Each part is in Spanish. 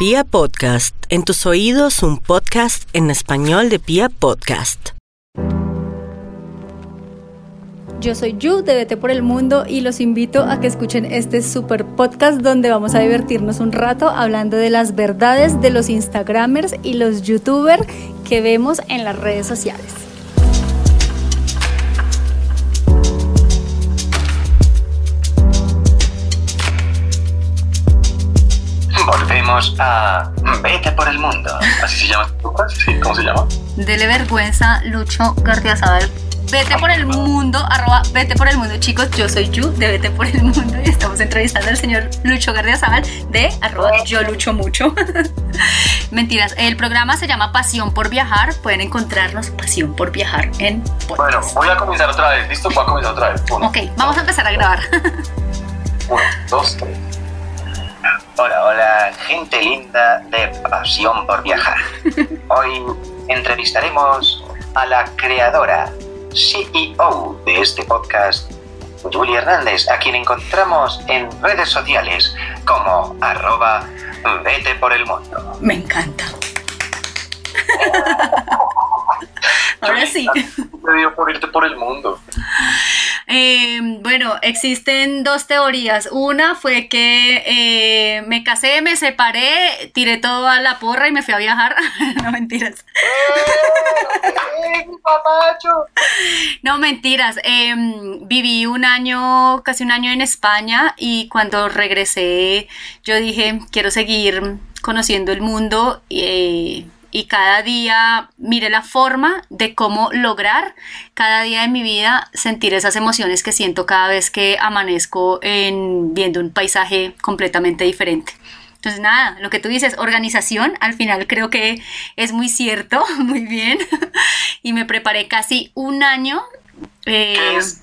Pia Podcast, en tus oídos un podcast en español de Pia Podcast. Yo soy Yu de Vete por el Mundo y los invito a que escuchen este super podcast donde vamos a divertirnos un rato hablando de las verdades de los Instagramers y los YouTubers que vemos en las redes sociales. A Vete por el mundo. ¿Así se llama? ¿Sí? ¿Cómo se llama? Dele vergüenza, Lucho Gardiazabal. Vete por el mundo, arroba vete por el mundo, chicos. Yo soy Yu de Vete por el mundo y estamos entrevistando al señor Lucho Gardiazabal de arroba yo lucho mucho. Mentiras, el programa se llama Pasión por Viajar. Pueden encontrarnos Pasión por Viajar en podcast. Bueno, voy a comenzar otra vez. ¿Listo? Voy a comenzar otra vez. Uno, Ok, vamos a empezar a grabar. uno, dos, tres. Hola, hola, gente linda de Pasión por Viajar. Hoy entrevistaremos a la creadora, CEO de este podcast, Julia Hernández, a quien encontramos en redes sociales como arroba vete por el mundo. Me encanta. Ahora sí. Te dio por irte por el mundo. Eh, bueno, existen dos teorías. Una fue que eh, me casé, me separé, tiré todo a la porra y me fui a viajar. no mentiras. ¡Eh! No mentiras. Eh, viví un año, casi un año en España y cuando regresé yo dije, quiero seguir conociendo el mundo. eh, y cada día miré la forma de cómo lograr cada día de mi vida sentir esas emociones que siento cada vez que amanezco en viendo un paisaje completamente diferente. Entonces nada, lo que tú dices, organización, al final creo que es muy cierto, muy bien. y me preparé casi un año. eh, ¿Qué es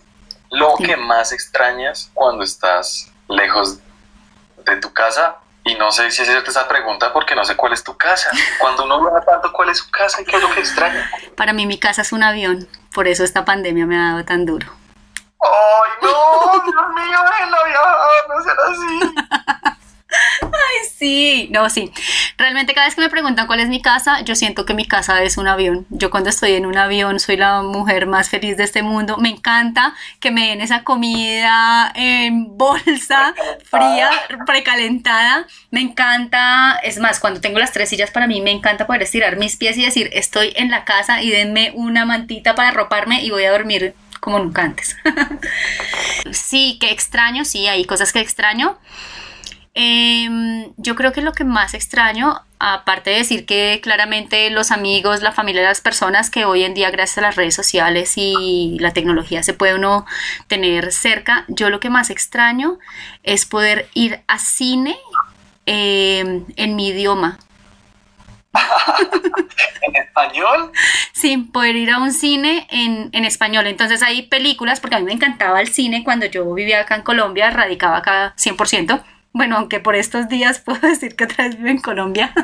lo sí. que más extrañas cuando estás lejos de tu casa? Y no sé si hacerte esa pregunta porque no sé cuál es tu casa. Cuando uno viaja tanto, ¿cuál es su casa y qué es lo que extraña? Para mí mi casa es un avión, por eso esta pandemia me ha dado tan duro. ¡Ay, no! ¡Dios mío, déjenla viajar! ¡No será así! Ay, sí, no, sí. Realmente cada vez que me preguntan cuál es mi casa, yo siento que mi casa es un avión. Yo cuando estoy en un avión soy la mujer más feliz de este mundo. Me encanta que me den esa comida en bolsa, fría, precalentada. Me encanta, es más, cuando tengo las tres sillas para mí, me encanta poder estirar mis pies y decir, estoy en la casa y denme una mantita para arroparme y voy a dormir como nunca antes. sí, que extraño, sí, hay cosas que extraño. Em, yo creo que lo que más extraño, aparte de decir que claramente los amigos, la familia, las personas que hoy en día gracias a las redes sociales y la tecnología se puede uno tener cerca, yo lo que más extraño es poder ir a cine em, en mi idioma. ¿En español? Sí, poder ir a un cine en, en español. Entonces hay películas, porque a mí me encantaba el cine cuando yo vivía acá en Colombia, radicaba acá 100%. Bueno, aunque por estos días puedo decir que otra vez vivo en Colombia.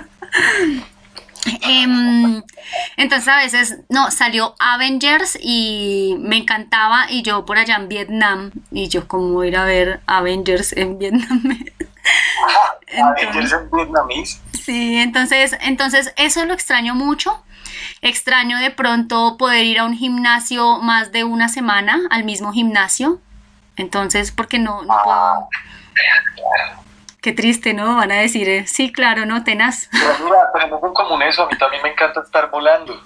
Em, entonces a veces, no, salió Avengers y me encantaba y yo por allá en Vietnam y yo como ir a ver Avengers en Vietnam. Avengers en vietnamís. Sí, entonces, entonces eso lo extraño mucho. Extraño de pronto poder ir a un gimnasio más de una semana, al mismo gimnasio. Entonces, porque no, no puedo. Qué triste, ¿no? Van a decir, eh, sí, claro, no, tenaz. Pero mira, tenemos en común eso. A mí también me encanta estar volando.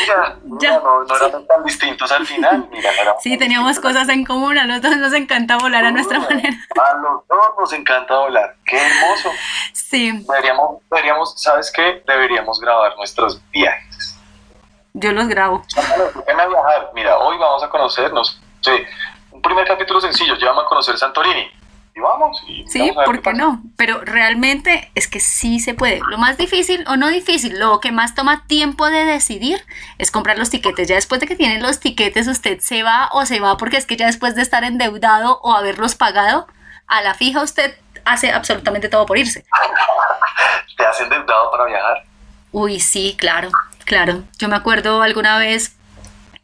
Mira, no, no éramos tan distintos al final. Mira, Sí, teníamos distintos. cosas en común, a los dos nos encanta volar a nuestra manera. A los dos nos encanta volar. Qué hermoso. Sí, Deberíamos, deberíamos, ¿sabes qué? Deberíamos grabar nuestros viajes. yo los grabo. Viajar. Mira, hoy vamos a conocernos. Sí, un primer capítulo sencillo. Vamos a conocer Santorini. Y vamos. Y Sí, ¿por qué no? Pero realmente es que sí se puede. Lo más difícil o no difícil, lo que más toma tiempo de decidir es comprar los tiquetes. Ya después de que tienen los tiquetes, usted se va o se va porque es que ya después de estar endeudado o haberlos pagado, a la fija usted hace absolutamente todo por irse. ¿Te has endeudado para viajar? Uy, sí, claro, claro. Yo me acuerdo alguna vez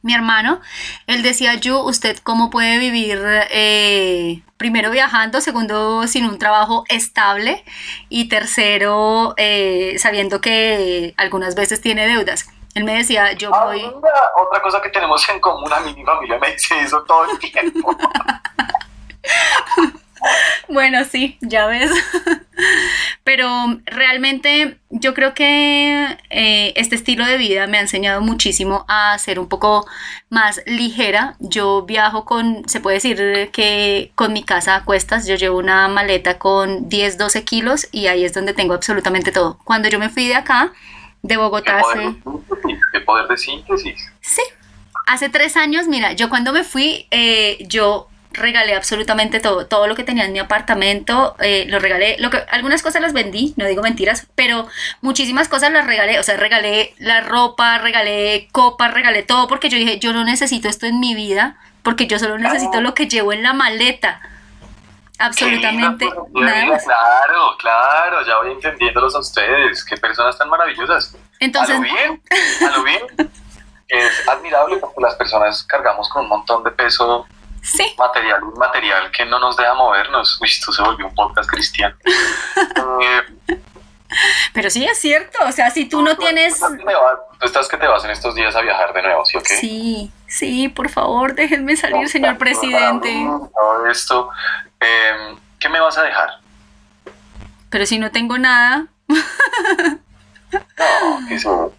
mi hermano, él decía, yo, ¿usted cómo puede vivir eh, primero viajando, segundo sin un trabajo estable y tercero eh, sabiendo que algunas veces tiene deudas? Él me decía, yo Ah, voy... otra cosa que tenemos en común, a mí mi familia me dice eso todo el tiempo. Bueno, sí, ya ves. Pero realmente yo creo que eh, este estilo de vida me ha enseñado muchísimo a ser un poco más ligera. Yo viajo con, se puede decir que con mi casa a cuestas, yo llevo una maleta con 10, 12 kilos y ahí es donde tengo absolutamente todo. Cuando yo me fui de acá, de ¿Qué Bogotá, hace-? ¿Qué poder de síntesis? Sí, hace tres años, mira, yo cuando me fui, eh, yo regalé absolutamente todo, todo lo que tenía en mi apartamento, eh, lo regalé, lo que, algunas cosas las vendí, no digo mentiras, pero muchísimas cosas las regalé, o sea, regalé la ropa, regalé copas, regalé todo, porque yo dije, yo no necesito esto en mi vida, porque yo solo necesito lo que llevo en la maleta. Absolutamente de nada más. Claro, claro, ya voy entendiéndolos a ustedes. Qué personas tan maravillosas. Entonces, a lo bien, a lo bien. Es admirable porque las personas cargamos con un montón de peso sí, material y inmaterial que no nos deja movernos. Uy, esto se volvió un podcast cristiano. Eh, pero sí es cierto, o sea, si tú no tienes... Tú estás que te vas- tú estás que te vas en estos días a viajar de nuevo, ¿sí o qué? Sí, sí, por favor, déjenme salir, señor presidente. Todo esto. eh, ¿Qué me vas a dejar? Pero si no tengo nada, No, eso.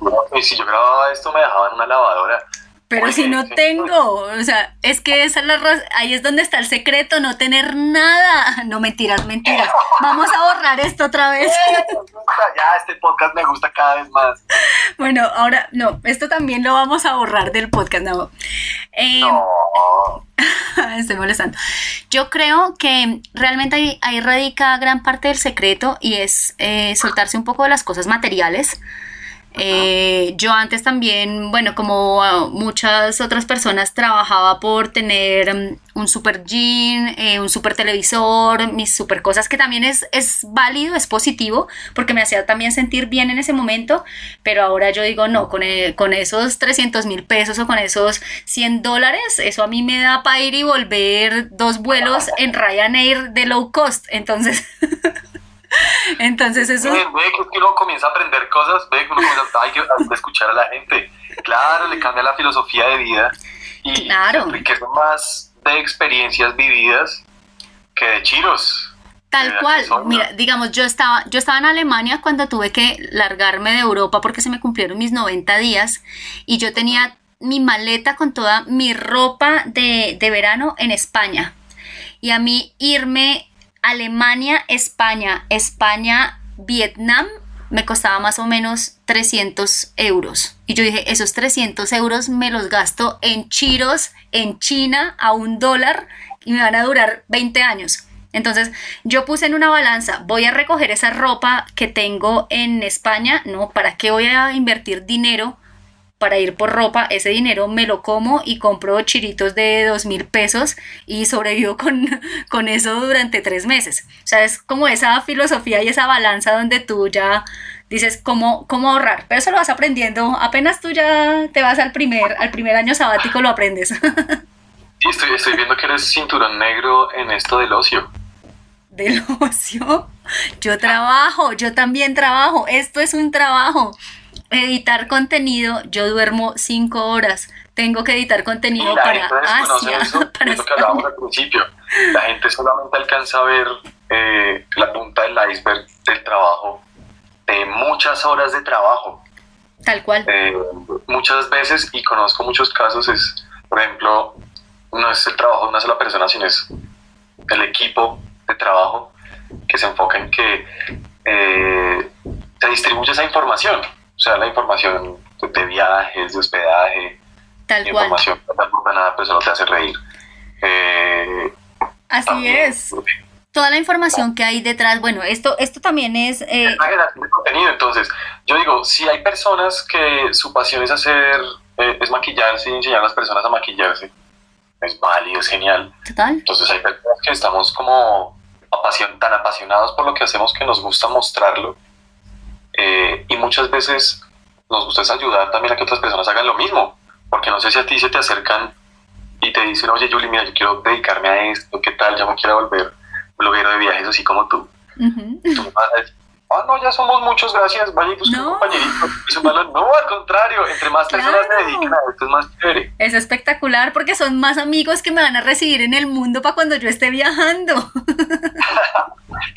No. Y si yo grababa esto, me dejaban una lavadora. Pero Oye, si no tengo, o sea, es que esa es la ahí es donde está el secreto, no tener nada. No mentiras, mentiras. Vamos a borrar esto otra vez. Ya, este podcast me gusta cada vez más. Bueno, ahora no, esto también lo vamos a borrar del podcast, no. Eh, No. Estoy molestando. Yo creo que realmente ahí, ahí radica gran parte del secreto y es eh, soltarse un poco de las cosas materiales. Eh, yo antes también, bueno, como ah, muchas otras personas, trabajaba por tener mm, un super jean, eh, un super televisor, mis super cosas, que también es, es válido, es positivo, porque me hacía también sentir bien en ese momento, pero ahora yo digo, no, con, eh, con esos 300 mil pesos o con esos 100 dólares, eso a mí me da para ir y volver dos vuelos en Ryanair de low cost, entonces... Entonces eso... Ve, ve que uno comienza a aprender cosas, ve que uno comienza hay que, hay que escuchar a la gente. Claro, le cambia la filosofía de vida y Claro. enriquece más de experiencias vividas que de chiros. Tal cual, mira, digamos, yo estaba, yo estaba en Alemania cuando tuve que largarme de Europa porque se me cumplieron mis 90 días y yo tenía mi maleta con toda mi ropa de, de verano en España. Y a mí irme Alemania, España, España, Vietnam, me costaba más o menos 300 euros. Y yo dije, esos 300 euros me los gasto en chiros, en China, a un dólar, y me van a durar 20 años. Entonces yo puse en una balanza, voy a recoger esa ropa que tengo en España, no, ¿para qué voy a invertir dinero para ir por ropa? Ese dinero me lo como y compro chiritos de dos mil pesos y sobrevivo con, con eso durante tres meses. O sea, es como esa filosofía y esa balanza donde tú ya dices cómo, cómo ahorrar, pero eso lo vas aprendiendo, apenas tú ya te vas al primer, al primer año sabático lo aprendes. Sí, estoy, estoy viendo que eres cinturón negro en esto del ocio. del ocio. Yo trabajo, yo también trabajo. Esto es un trabajo. Editar contenido, yo duermo cinco horas. Tengo que editar contenido la para Asia, eso, para es lo que hablábamos al principio. La gente solamente alcanza a ver eh, la punta del iceberg del trabajo, de muchas horas de trabajo. Tal cual. Eh, muchas veces, y conozco muchos casos, es, por ejemplo, no es el trabajo de una sola persona, sino es el equipo de trabajo que se enfoca en que eh, se distribuye esa información. O sea, la información de viajes, de hospedaje, Tal cual. información que no te aporta nada, pero solo te hace reír. Eh, Así también, es. Toda la información que hay detrás. Bueno, esto, esto también es. eh, de contenido. Entonces, yo digo, si hay personas que su pasión es hacer, eh, es maquillarse y enseñar a las personas a maquillarse, es válido, es genial. total. Entonces hay personas que estamos como apasion- tan apasionados por lo que hacemos que nos gusta mostrarlo. Eh, y muchas veces nos gusta es ayudar también a que otras personas hagan lo mismo. Porque no sé si a ti se te acercan y te dicen, oye, Julie, mira, yo quiero dedicarme a esto, ¿qué tal? Yo me quiero volver bloguero de viajes así como tú. Tú me vas a decir, ah, no, ya somos muchos, gracias, vaya y busque No. un compañerito. Malo, no, al contrario, entre más personas Claro. se dediquen a esto es más chévere. Es espectacular porque son más amigos que me van a recibir en el mundo para cuando yo esté viajando.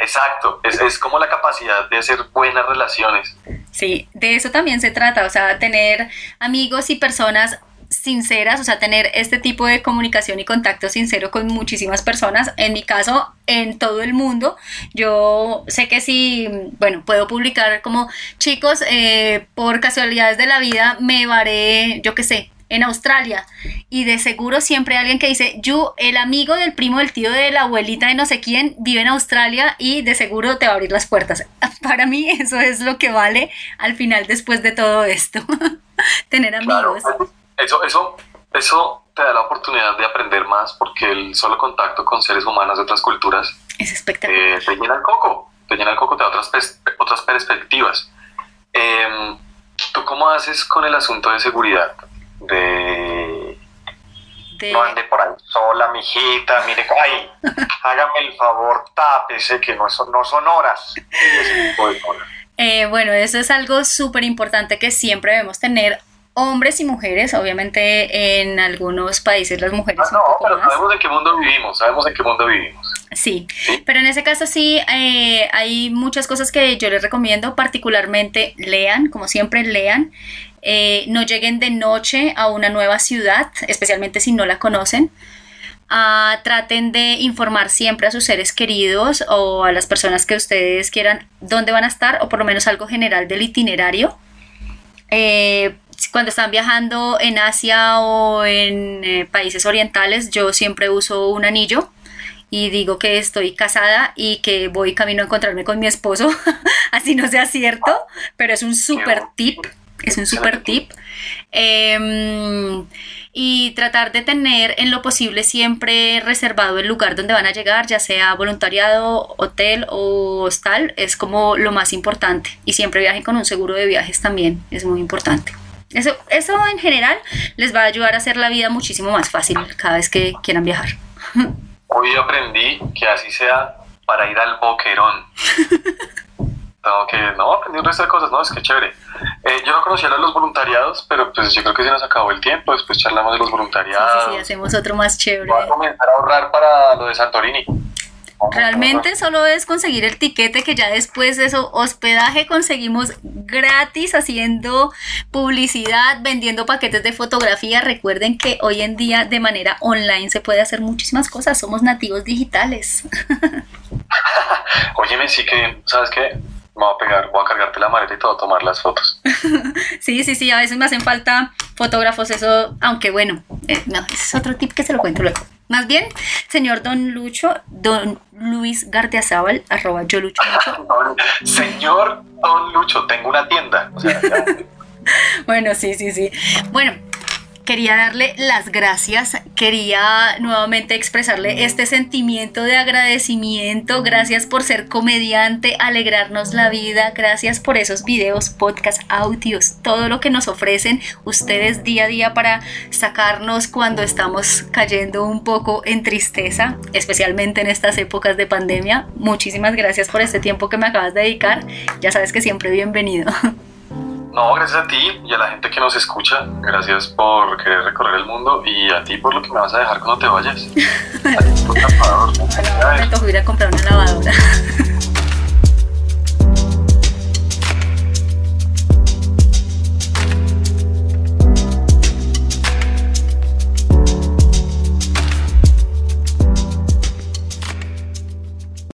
Exacto, es, es como la capacidad de hacer buenas relaciones. Sí, de eso también se trata, o sea, tener amigos y personas sinceras, o sea, tener este tipo de comunicación y contacto sincero con muchísimas personas. En mi caso, en todo el mundo, yo sé que si, bueno, puedo publicar como, chicos, eh, por casualidades de la vida, me varé, yo qué sé, en Australia y de seguro siempre hay alguien que dice, yo, el amigo del primo, del tío, de la abuelita de no sé quién vive en Australia y de seguro te va a abrir las puertas. Para mí eso es lo que vale al final después de todo esto, tener Claro, amigos. eso, eso, eso te da la oportunidad de aprender más porque el solo contacto con seres humanos de otras culturas Es espectacular. eh, te llena el coco, te llena el coco, te da otras, otras perspectivas. Em, ¿Tú cómo haces con el asunto de seguridad? De De- No ande por ahí sola, mijita, mire, ay, hágame el favor, tápese, que no son, no son horas. Eh, bueno, eso es algo súper importante que siempre debemos tener hombres y mujeres. Obviamente en algunos países las mujeres Ah, no, pero más. sabemos en qué mundo vivimos, sabemos en qué mundo vivimos. Sí, pero en ese caso sí eh, hay muchas cosas que yo les recomiendo, particularmente lean, como siempre lean. Eh, no lleguen de noche a una nueva ciudad, especialmente si no la conocen. Ah, traten de informar siempre a sus seres queridos o a las personas que ustedes quieran dónde van a estar o por lo menos algo general del itinerario. Eh, cuando están viajando en Asia o en países orientales, yo siempre uso un anillo y digo que estoy casada y que voy camino a encontrarme con mi esposo, así no sea cierto, pero es un super tip, es un super tip. Em, y tratar de tener en lo posible siempre reservado el lugar donde van a llegar, ya sea voluntariado, hotel o hostal, es como lo más importante. Y siempre viajen con un seguro de viajes también, es muy importante. Eso, eso en general les va a ayudar a hacer la vida muchísimo más fácil cada vez que quieran viajar. Hoy aprendí que así sea para ir al boquerón. Tengo que, no, aprendí un resto de cosas, ¿no? Es que chévere. Eh, yo no conocía de los voluntariados, pero pues yo creo que se nos acabó el tiempo. Después charlamos de los Sí, sí, voluntariados. sí, hacemos otro más chévere. Voy a comenzar a ahorrar para lo de Santorini. Realmente solo es conseguir el tiquete que ya después de eso, hospedaje conseguimos gratis haciendo publicidad, vendiendo paquetes de fotografía. Recuerden que hoy en día de manera online se puede hacer muchísimas cosas, somos nativos digitales. Óyeme, sí que, ¿sabes qué? Me voy a pegar, voy a cargarte la maleta y a tomar las fotos. Sí, sí, sí, a veces me hacen falta fotógrafos, eso, aunque bueno, eh, no, ese es otro tip que se lo cuento luego. Más bien, señor Don Lucho, Don Luis Gardiazabal, arroba yo Lucho Señor Don Lucho, tengo una tienda. O sea, Bueno, sí, sí, sí. Bueno, quería darle las gracias, quería nuevamente expresarle este sentimiento de agradecimiento, gracias por ser comediante, alegrarnos la vida, gracias por esos videos, podcasts, audios, todo lo que nos ofrecen ustedes día a día para sacarnos cuando estamos cayendo un poco en tristeza, especialmente en estas épocas de pandemia. Muchísimas gracias por este tiempo que me acabas de dedicar, ya sabes que siempre bienvenido. No, gracias a ti y a la gente que nos escucha. Gracias por querer recorrer el mundo y a ti por lo que me vas a dejar cuando te vayas. A ti, por favor. Me ir a comprar una lavadora.